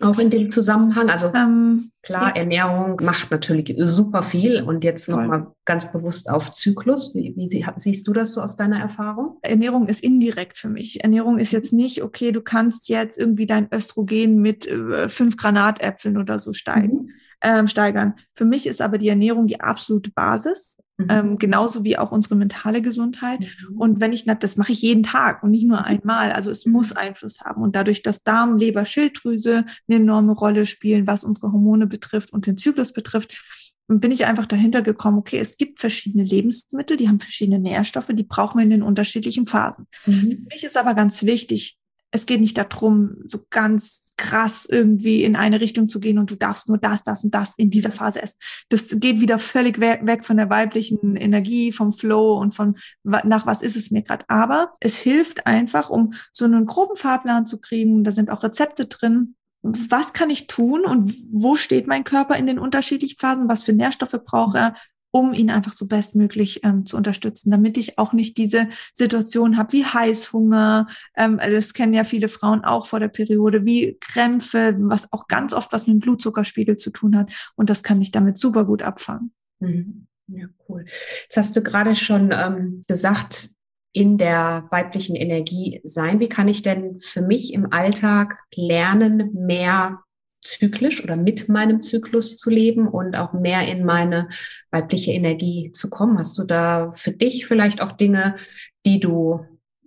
Auch in dem Zusammenhang. Also ähm, klar, ja. Ernährung macht natürlich super viel und jetzt nochmal ganz bewusst auf Zyklus. Wie, wie sie, siehst du das so aus deiner Erfahrung? Ernährung ist indirekt für mich. Ernährung ist jetzt nicht, okay, du kannst jetzt irgendwie dein Östrogen mit äh, fünf Granatäpfeln oder so steigen. Mhm ähm, steigern. Für mich ist aber die Ernährung die absolute Basis, mhm. ähm, genauso wie auch unsere mentale Gesundheit. Mhm. Und wenn ich, das mache ich jeden Tag und nicht nur einmal. Also es muss Einfluss haben. Und dadurch, dass Darm, Leber, Schilddrüse eine enorme Rolle spielen, was unsere Hormone betrifft und den Zyklus betrifft, bin ich einfach dahinter gekommen, okay, es gibt verschiedene Lebensmittel, die haben verschiedene Nährstoffe, die brauchen wir in den unterschiedlichen Phasen. Mhm. Für mich ist aber ganz wichtig, es geht nicht darum, so ganz krass irgendwie in eine Richtung zu gehen und du darfst nur das, das und das in dieser Phase essen. Das geht wieder völlig weg von der weiblichen Energie, vom Flow und von nach was ist es mir gerade. Aber es hilft einfach, um so einen groben Fahrplan zu kriegen. Da sind auch Rezepte drin. Was kann ich tun und wo steht mein Körper in den unterschiedlichen Phasen? Was für Nährstoffe braucht er? Um ihn einfach so bestmöglich ähm, zu unterstützen, damit ich auch nicht diese Situation habe wie Heißhunger, ähm, also das kennen ja viele Frauen auch vor der Periode, wie Krämpfe, was auch ganz oft was mit dem Blutzuckerspiegel zu tun hat. Und das kann ich damit super gut abfangen. Mhm. Ja, cool. Jetzt hast du gerade schon ähm, gesagt, in der weiblichen Energie sein. Wie kann ich denn für mich im Alltag lernen, mehr zyklisch oder mit meinem Zyklus zu leben und auch mehr in meine weibliche Energie zu kommen? Hast du da für dich vielleicht auch Dinge, die du,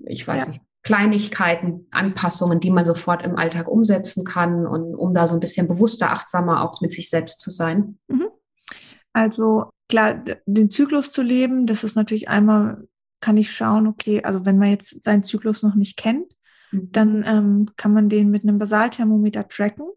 ich weiß ja. nicht, Kleinigkeiten, Anpassungen, die man sofort im Alltag umsetzen kann und um da so ein bisschen bewusster, achtsamer auch mit sich selbst zu sein? Mhm. Also klar, den Zyklus zu leben, das ist natürlich einmal, kann ich schauen, okay, also wenn man jetzt seinen Zyklus noch nicht kennt, mhm. dann ähm, kann man den mit einem Basalthermometer tracken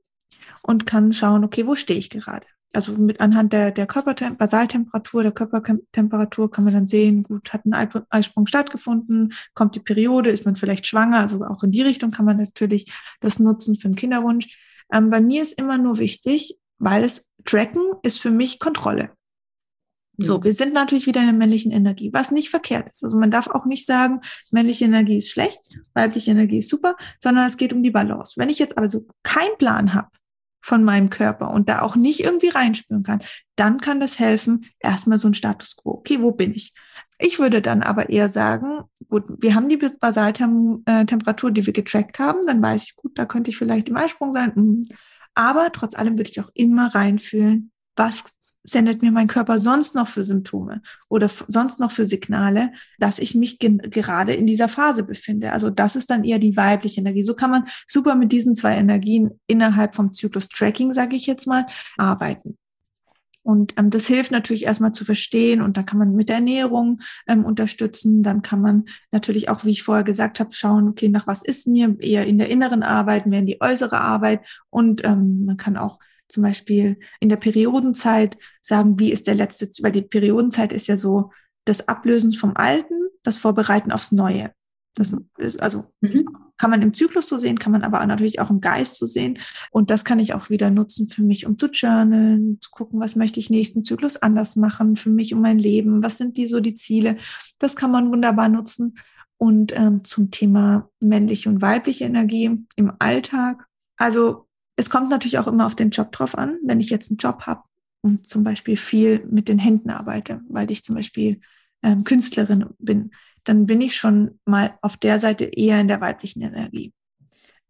und kann schauen, okay, wo stehe ich gerade? also mit anhand der, der Körpertem Basaltemperatur, der Körpertemperatur kann man dann sehen, gut, hat ein Eisprung stattgefunden, kommt die Periode, ist man vielleicht schwanger, also auch in die Richtung kann man natürlich das nutzen für einen Kinderwunsch. Ähm, bei mir ist immer nur wichtig, weil es Tracken ist für mich Kontrolle. So, mhm. wir sind natürlich wieder in der männlichen Energie, was nicht verkehrt ist. Also man darf auch nicht sagen, männliche Energie ist schlecht, weibliche Energie ist super, sondern es geht um die Balance. Wenn ich jetzt also keinen Plan habe von meinem Körper und da auch nicht irgendwie reinspüren kann, dann kann das helfen, erstmal so ein Status quo. Okay, wo bin ich? Ich würde dann aber eher sagen, gut, wir haben die Basaltemperatur, die wir getrackt haben, dann weiß ich, gut, da könnte ich vielleicht im Eisprung sein. Hm. Aber trotz allem würde ich auch immer reinfühlen, was sendet mir mein Körper sonst noch für Symptome oder sonst noch für Signale, dass ich mich gerade in dieser Phase befinde. Also das ist dann eher die weibliche Energie. So kann man super mit diesen zwei Energien innerhalb vom Zyklus Tracking, sage ich jetzt mal, arbeiten. Und ähm, das hilft natürlich erstmal zu verstehen und da kann man mit der Ernährung ähm, unterstützen. Dann kann man natürlich auch, wie ich vorher gesagt habe, schauen, okay, nach was ist mir, eher in der inneren Arbeit, mehr in die äußere Arbeit. Und ähm, man kann auch zum Beispiel in der Periodenzeit sagen, wie ist der letzte, weil die Periodenzeit ist ja so das Ablösen vom Alten, das Vorbereiten aufs Neue. Das ist also mhm. kann man im Zyklus so sehen, kann man aber natürlich auch im Geist so sehen. Und das kann ich auch wieder nutzen für mich, um zu journalen, zu gucken, was möchte ich nächsten Zyklus anders machen, für mich, um mein Leben, was sind die so die Ziele. Das kann man wunderbar nutzen. Und ähm, zum Thema männliche und weibliche Energie im Alltag. Also es kommt natürlich auch immer auf den Job drauf an. Wenn ich jetzt einen Job habe und zum Beispiel viel mit den Händen arbeite, weil ich zum Beispiel ähm, Künstlerin bin, dann bin ich schon mal auf der Seite eher in der weiblichen Energie.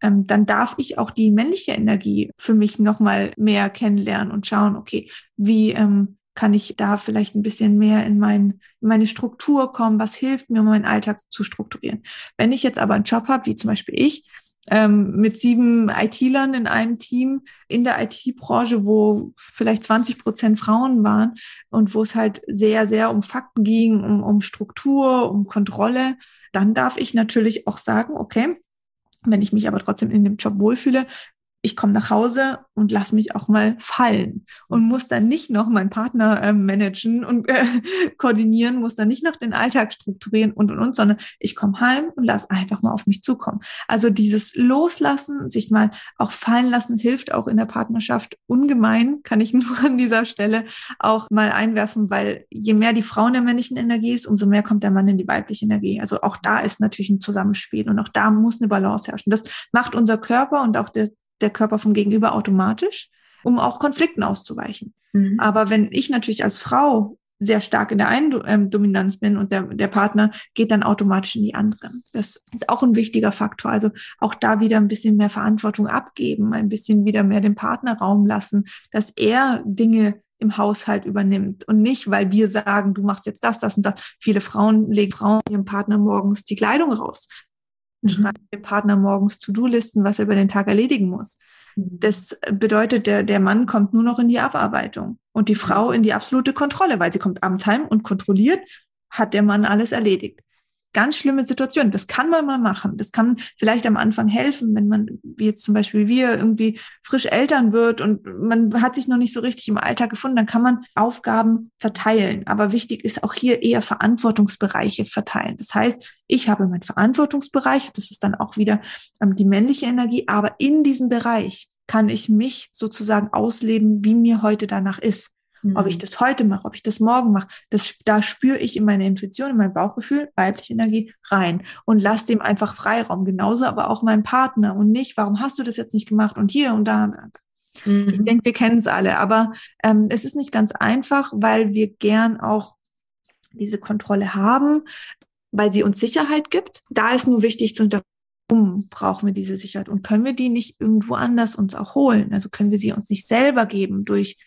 Ähm, dann darf ich auch die männliche Energie für mich nochmal mehr kennenlernen und schauen, okay, wie ähm, kann ich da vielleicht ein bisschen mehr in, mein, in meine Struktur kommen? Was hilft mir, um meinen Alltag zu strukturieren? Wenn ich jetzt aber einen Job habe, wie zum Beispiel ich, ähm, mit sieben IT-Lern in einem Team in der IT-Branche, wo vielleicht 20 Prozent Frauen waren und wo es halt sehr, sehr um Fakten ging, um, um Struktur, um Kontrolle, dann darf ich natürlich auch sagen, okay, wenn ich mich aber trotzdem in dem Job wohlfühle, ich komme nach Hause und lass mich auch mal fallen und muss dann nicht noch meinen Partner äh, managen und äh, koordinieren, muss dann nicht noch den Alltag strukturieren und und und, sondern ich komme heim und lass einfach mal auf mich zukommen. Also dieses Loslassen, sich mal auch fallen lassen, hilft auch in der Partnerschaft ungemein, kann ich nur an dieser Stelle auch mal einwerfen, weil je mehr die Frau in der männlichen Energie ist, umso mehr kommt der Mann in die weibliche Energie. Also auch da ist natürlich ein Zusammenspiel und auch da muss eine Balance herrschen. Das macht unser Körper und auch der der Körper vom Gegenüber automatisch, um auch Konflikten auszuweichen. Mhm. Aber wenn ich natürlich als Frau sehr stark in der einen ähm, Dominanz bin und der, der Partner geht dann automatisch in die andere. Das ist auch ein wichtiger Faktor. Also auch da wieder ein bisschen mehr Verantwortung abgeben, ein bisschen wieder mehr dem Partner Raum lassen, dass er Dinge im Haushalt übernimmt und nicht, weil wir sagen, du machst jetzt das, das und das. Viele Frauen legen Frauen ihrem Partner morgens die Kleidung raus mhm. schreibt dem Partner morgens To-Do-Listen, was er über den Tag erledigen muss. Mhm. Das bedeutet, der, der Mann kommt nur noch in die Abarbeitung und die Frau in die absolute Kontrolle, weil sie kommt abends heim und kontrolliert, hat der Mann alles erledigt ganz schlimme Situation. Das kann man mal machen. Das kann vielleicht am Anfang helfen, wenn man, wie jetzt zum Beispiel wir, irgendwie frisch Eltern wird und man hat sich noch nicht so richtig im Alltag gefunden, dann kann man Aufgaben verteilen. Aber wichtig ist auch hier eher Verantwortungsbereiche verteilen. Das heißt, ich habe meinen Verantwortungsbereich, das ist dann auch wieder ähm, die männliche Energie, aber in diesem Bereich kann ich mich sozusagen ausleben, wie mir heute danach ist. Mhm. Ob ich mhm. das heute mache, ob ich das morgen mache, das, da spüre ich in meine Intuition, in mein Bauchgefühl, weibliche Energie rein und lass dem einfach Freiraum. Genauso aber auch meinem Partner und nicht, warum hast du das jetzt nicht gemacht und hier und da. Mhm. Ich denke, wir kennen es alle, aber ähm, es ist nicht ganz einfach, weil wir gern auch diese Kontrolle haben, weil sie uns Sicherheit gibt. Da ist nur wichtig zu untersuchen, warum brauchen wir diese Sicherheit und können wir die nicht irgendwo anders uns auch holen? Also können wir sie uns nicht selber geben durch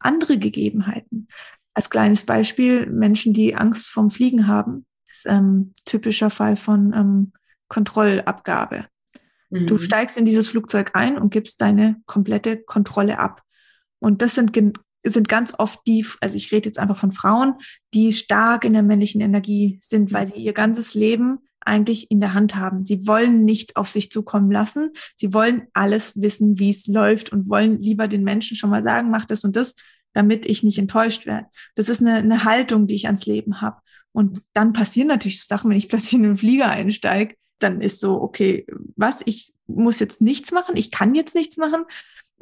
andere Gegebenheiten. Als kleines Beispiel, Menschen, die Angst vom Fliegen haben, ist ähm, typischer Fall von ähm, Kontrollabgabe. Mhm. Du steigst in dieses Flugzeug ein und gibst deine komplette Kontrolle ab. Und das sind, sind ganz oft die, also ich rede jetzt einfach von Frauen, die stark in der männlichen Energie sind, weil sie ihr ganzes Leben eigentlich in der Hand haben. Sie wollen nichts auf sich zukommen lassen. Sie wollen alles wissen, wie es läuft und wollen lieber den Menschen schon mal sagen, mach das und das, damit ich nicht enttäuscht werde. Das ist eine, eine Haltung, die ich ans Leben habe. Und dann passieren natürlich Sachen, wenn ich plötzlich in einen Flieger einsteige, dann ist so, okay, was, ich muss jetzt nichts machen, ich kann jetzt nichts machen.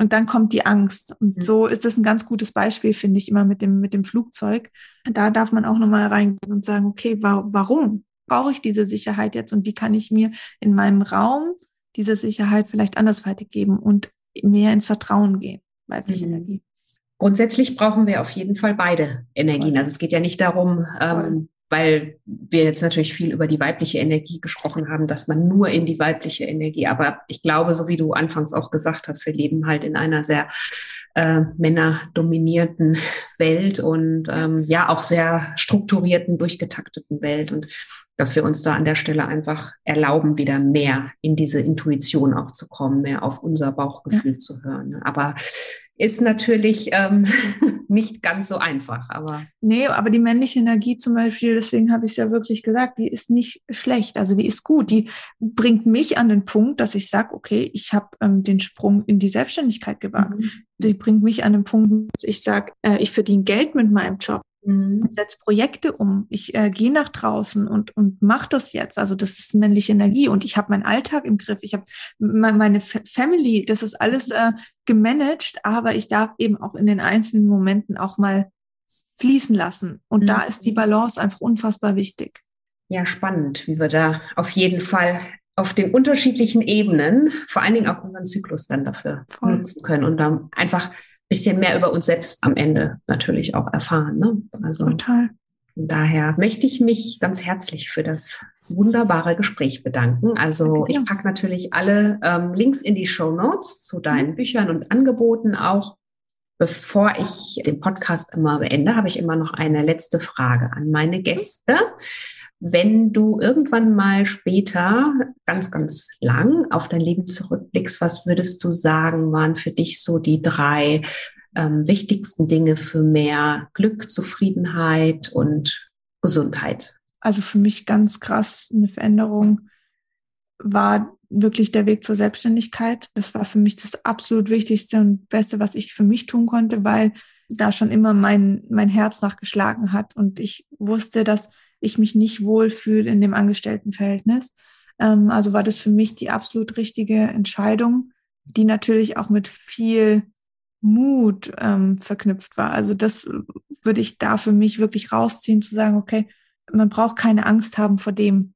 Und dann kommt die Angst. Und mhm. so ist das ein ganz gutes Beispiel, finde ich, immer mit dem, mit dem Flugzeug. Da darf man auch nochmal reingehen und sagen, okay, wa warum brauche ich diese Sicherheit jetzt und wie kann ich mir in meinem Raum diese Sicherheit vielleicht andersweitig geben und mehr ins Vertrauen gehen, weibliche mhm. Energie. Grundsätzlich brauchen wir auf jeden Fall beide Energien. Also es geht ja nicht darum, ähm, weil wir jetzt natürlich viel über die weibliche Energie gesprochen haben, dass man nur in die weibliche Energie, aber ich glaube, so wie du anfangs auch gesagt hast, wir leben halt in einer sehr äh, männerdominierten Welt und ähm, ja auch sehr strukturierten, durchgetakteten Welt und dass wir uns da an der Stelle einfach erlauben, wieder mehr in diese Intuition auch zu kommen, mehr auf unser Bauchgefühl ja. zu hören. Aber ist natürlich ähm, nicht ganz so einfach. Aber nee, aber die männliche Energie zum Beispiel, deswegen habe ich es ja wirklich gesagt, die ist nicht schlecht. Also die ist gut. Die bringt mich an den Punkt, dass ich sage, okay, ich habe ähm, den Sprung in die Selbstständigkeit gewagt. Mhm. Die bringt mich an den Punkt, dass ich sage, äh, ich verdiene Geld mit meinem Job. Mhm. setze Projekte um. Ich äh, gehe nach draußen und, und mache das jetzt. Also das ist männliche Energie und ich habe meinen Alltag im Griff. Ich habe meine Family, das ist alles äh, gemanagt, aber ich darf eben auch in den einzelnen Momenten auch mal fließen lassen. Und mhm. da ist die Balance einfach unfassbar wichtig. Ja, spannend, wie wir da auf jeden Fall auf den unterschiedlichen Ebenen, vor allen Dingen auch unseren Zyklus dann dafür Voll. nutzen können und dann einfach bisschen mehr über uns selbst am Ende natürlich auch erfahren. Ne? Also Total. Daher möchte ich mich ganz herzlich für das wunderbare Gespräch bedanken. Also ich packe natürlich alle ähm, Links in die Show Notes zu deinen mhm. Büchern und Angeboten auch. Bevor ich den Podcast immer beende, habe ich immer noch eine letzte Frage an meine Gäste. Wenn du irgendwann mal später, ganz, ganz lang auf dein Leben zurückblickst, was würdest du sagen, waren für dich so die drei ähm, wichtigsten Dinge für mehr Glück, Zufriedenheit und Gesundheit? Also für mich ganz krass eine Veränderung war wirklich der Weg zur Selbstständigkeit. Das war für mich das absolut Wichtigste und Beste, was ich für mich tun konnte, weil da schon immer mein, mein Herz nachgeschlagen hat und ich wusste, dass ich mich nicht wohlfühle in dem Angestelltenverhältnis. Ähm, also war das für mich die absolut richtige Entscheidung, die natürlich auch mit viel Mut ähm, verknüpft war. Also das würde ich da für mich wirklich rausziehen, zu sagen, okay, man braucht keine Angst haben vor dem,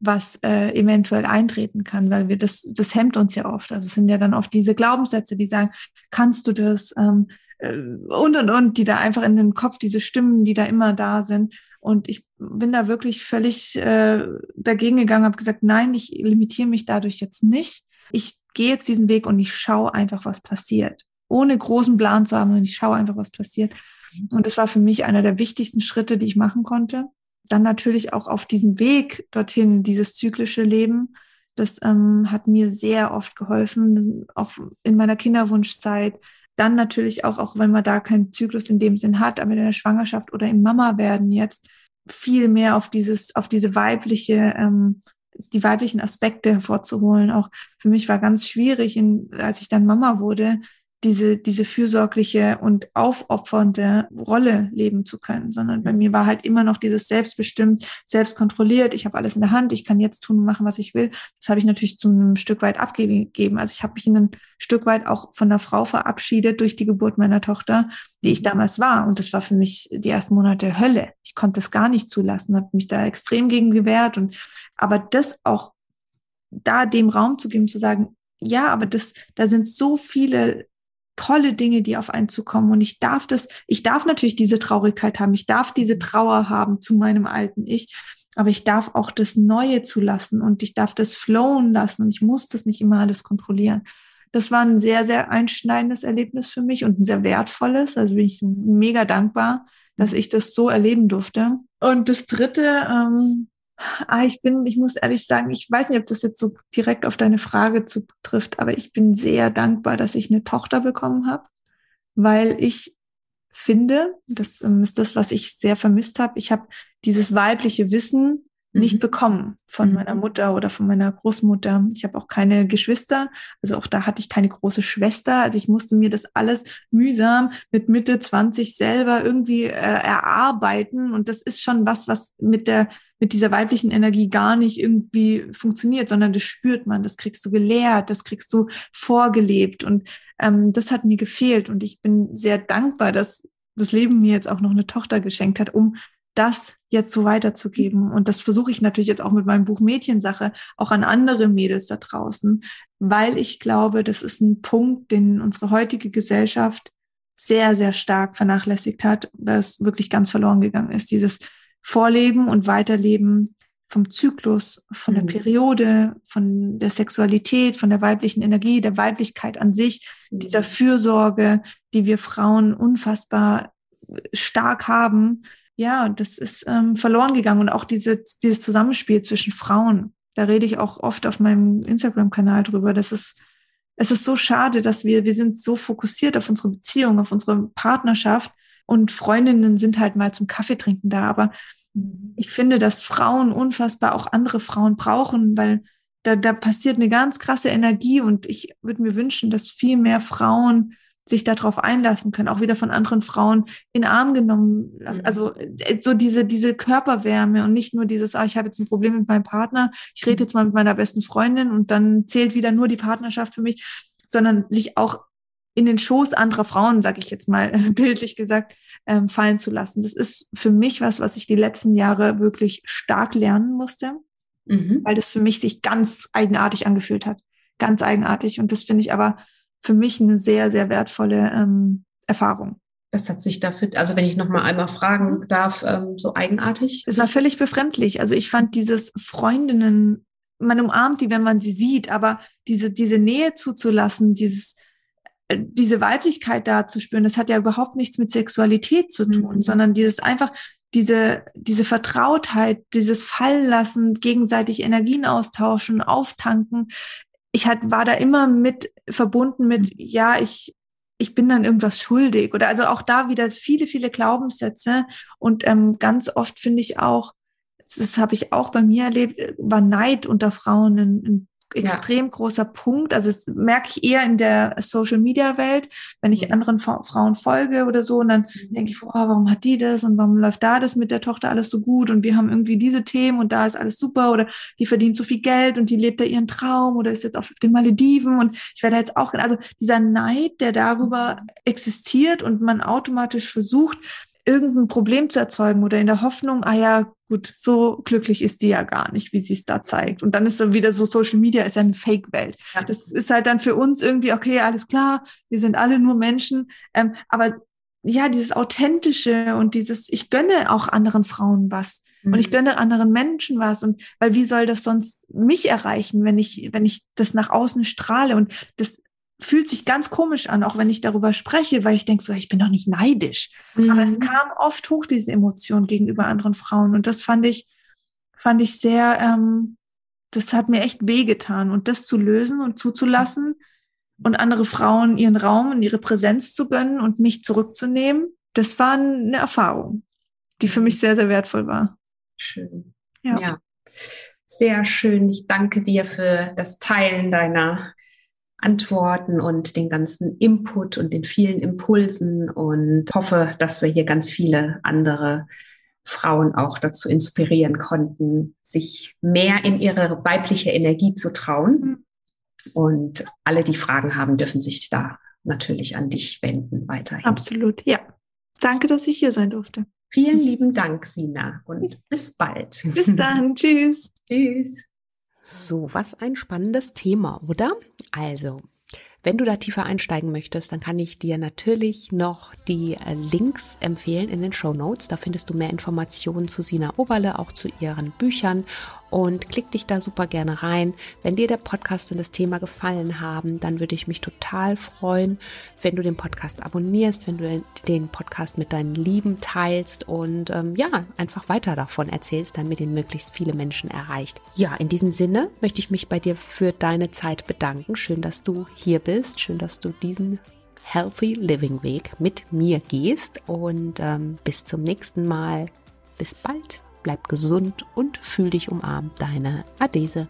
was äh, eventuell eintreten kann, weil wir das, das hemmt uns ja oft. Also es sind ja dann oft diese Glaubenssätze, die sagen, kannst du das ähm, äh, und und und, die da einfach in den Kopf, diese Stimmen, die da immer da sind. Und ich bin da wirklich völlig äh, dagegen gegangen, habe gesagt, nein, ich limitiere mich dadurch jetzt nicht. Ich gehe jetzt diesen Weg und ich schaue einfach, was passiert. Ohne großen Plan zu haben, und ich schaue einfach, was passiert. Und das war für mich einer der wichtigsten Schritte, die ich machen konnte. Dann natürlich auch auf diesem Weg dorthin, dieses zyklische Leben. Das ähm, hat mir sehr oft geholfen, auch in meiner Kinderwunschzeit, dann natürlich auch, auch wenn man da keinen Zyklus in dem Sinn hat, aber in der Schwangerschaft oder im Mama werden jetzt viel mehr auf dieses, auf diese weibliche, ähm, die weiblichen Aspekte hervorzuholen. Auch für mich war ganz schwierig, in, als ich dann Mama wurde, diese, diese fürsorgliche und aufopfernde Rolle leben zu können, sondern bei mir war halt immer noch dieses selbstbestimmt, selbstkontrolliert. Ich habe alles in der Hand, ich kann jetzt tun und machen, was ich will. Das habe ich natürlich zu einem Stück weit abgegeben. Also ich habe mich ein Stück weit auch von der Frau verabschiedet durch die Geburt meiner Tochter, die ich damals war. Und das war für mich die ersten Monate Hölle. Ich konnte es gar nicht zulassen, habe mich da extrem gegen gewehrt. Und aber das auch da dem Raum zu geben, zu sagen, ja, aber das, da sind so viele tolle Dinge, die auf einen zukommen. Und ich darf das, ich darf natürlich diese Traurigkeit haben, ich darf diese Trauer haben zu meinem alten Ich, aber ich darf auch das Neue zulassen und ich darf das flowen lassen und ich muss das nicht immer alles kontrollieren. Das war ein sehr, sehr einschneidendes Erlebnis für mich und ein sehr wertvolles. Also bin ich mega dankbar, dass ich das so erleben durfte. Und das dritte, ähm, Ah, ich bin, ich muss ehrlich sagen, ich weiß nicht, ob das jetzt so direkt auf deine Frage zutrifft, aber ich bin sehr dankbar, dass ich eine Tochter bekommen habe, weil ich finde, das ähm, ist das, was ich sehr vermisst habe. Ich habe dieses weibliche Wissen nicht mhm. bekommen von mhm. meiner Mutter oder von meiner Großmutter. Ich habe auch keine Geschwister, also auch da hatte ich keine große Schwester. Also ich musste mir das alles mühsam mit Mitte 20 selber irgendwie äh, erarbeiten und das ist schon was, was mit der mit dieser weiblichen Energie gar nicht irgendwie funktioniert, sondern das spürt man, das kriegst du gelehrt, das kriegst du vorgelebt und ähm, das hat mir gefehlt und ich bin sehr dankbar, dass das Leben mir jetzt auch noch eine Tochter geschenkt hat, um das jetzt so weiterzugeben. Und das versuche ich natürlich jetzt auch mit meinem Buch Mädchensache auch an andere Mädels da draußen, weil ich glaube, das ist ein Punkt, den unsere heutige Gesellschaft sehr, sehr stark vernachlässigt hat, das wirklich ganz verloren gegangen ist. Dieses Vorleben und Weiterleben vom Zyklus, von der mhm. Periode, von der Sexualität, von der weiblichen Energie, der Weiblichkeit an sich, mhm. dieser Fürsorge, die wir Frauen unfassbar stark haben, ja, und das ist ähm, verloren gegangen. Und auch diese, dieses Zusammenspiel zwischen Frauen, da rede ich auch oft auf meinem Instagram-Kanal drüber. Das ist, es ist so schade, dass wir, wir sind so fokussiert auf unsere Beziehung, auf unsere Partnerschaft und Freundinnen sind halt mal zum Kaffee trinken da. Aber ich finde, dass Frauen unfassbar auch andere Frauen brauchen, weil da, da passiert eine ganz krasse Energie und ich würde mir wünschen, dass viel mehr Frauen sich darauf einlassen können, auch wieder von anderen Frauen in Arm genommen. Mhm. Also äh, so diese, diese Körperwärme und nicht nur dieses, ah, ich habe jetzt ein Problem mit meinem Partner, ich rede jetzt mal mit meiner besten Freundin und dann zählt wieder nur die Partnerschaft für mich, sondern sich auch in den Schoß anderer Frauen, sage ich jetzt mal bildlich gesagt, ähm, fallen zu lassen. Das ist für mich was, was ich die letzten Jahre wirklich stark lernen musste, mhm. weil das für mich sich ganz eigenartig angefühlt hat. Ganz eigenartig. Und das finde ich aber für mich eine sehr, sehr wertvolle ähm, Erfahrung. Was hat sich dafür, also wenn ich noch mal einmal fragen darf, ähm, so eigenartig? Es war völlig befremdlich. Also ich fand dieses Freundinnen, man umarmt die, wenn man sie sieht, aber diese, diese Nähe zuzulassen, dieses, äh, diese Weiblichkeit da zu spüren, das hat ja überhaupt nichts mit Sexualität zu tun, mhm. sondern dieses einfach, diese, diese Vertrautheit, dieses Fallenlassen, gegenseitig Energien austauschen, auftanken, ich hat, war da immer mit verbunden mit, mhm. ja, ich, ich bin dann irgendwas schuldig oder also auch da wieder viele, viele Glaubenssätze und ähm, ganz oft finde ich auch, das habe ich auch bei mir erlebt, war Neid unter Frauen ein, ein extrem ja. großer Punkt. Also das merke ich eher in der Social Media Welt, wenn ich anderen Frauen folge oder so, und dann mhm. denke ich, oh, warum hat die das und warum läuft da das mit der Tochter alles so gut und wir haben irgendwie diese Themen und da ist alles super oder die verdient so viel Geld und die lebt da ihren Traum oder ist jetzt auf den Malediven und ich werde jetzt auch, also dieser Neid, der darüber mhm. existiert und man automatisch versucht, irgendein Problem zu erzeugen oder in der Hoffnung, ah ja, gut, so glücklich ist die ja gar nicht, wie sie es da zeigt. Und dann ist so wieder so, Social Media ist ja eine Fake-Welt. Ja. Das ist halt dann für uns irgendwie, okay, alles klar, wir sind alle nur Menschen. Ähm, aber ja, dieses Authentische und dieses, ich gönne auch anderen Frauen was. Mhm. Und ich mhm. gönne anderen Menschen was. Und weil wie soll das sonst mich erreichen, wenn ich, wenn ich das nach außen strahle? Und das fühlt sich ganz komisch an, auch wenn ich darüber spreche, weil ich denke so, ich bin doch nicht neidisch. Mhm. Aber es mhm. kam oft hoch, diese Emotion gegenüber anderen Frauen. Und das fand ich, fand ich sehr, ähm, das hat mir echt wehgetan. Und das zu lösen und zuzulassen und andere Frauen ihren Raum und ihre Präsenz zu gönnen und mich zurückzunehmen, das war eine Erfahrung, die für mich sehr, sehr wertvoll war. Schön. Ja. ja. Sehr schön. Ich danke dir für das Teilen deiner Antworten und den ganzen Input und den vielen Impulsen und hoffe, dass wir hier ganz viele andere Frauen auch dazu inspirieren konnten, sich mehr in ihre weibliche Energie zu trauen. Und alle, die Fragen haben, dürfen sich da natürlich an dich wenden weiterhin. Absolut, ja. Danke, dass ich hier sein durfte. Vielen lieben Dank, Sina, und bis bald. Bis dann. Tschüss. Tschüss. So, was ein spannendes Thema, oder? Also, wenn du da tiefer einsteigen möchtest, dann kann ich dir natürlich noch die äh, Links empfehlen in den Show Notes. Da findest du mehr Informationen zu Sina Oberle, auch zu ihren Büchern und klick dich da super gerne rein. Wenn dir der Podcast und das Thema gefallen haben, dann würde ich mich total freuen, wenn du den Podcast abonnierst, wenn du den Podcast mit deinen Lieben teilst und ähm, ja, einfach weiter davon erzählst, damit ihn möglichst viele Menschen erreicht. Ja, in diesem Sinne möchte ich mich bei dir für deine Zeit bedanken. Schön, dass du hier bist. Schön, dass du diesen Healthy Living Weg mit mir gehst und ähm, bis zum nächsten Mal. Bis bald bleib gesund und fühl dich umarmt, deine Adese.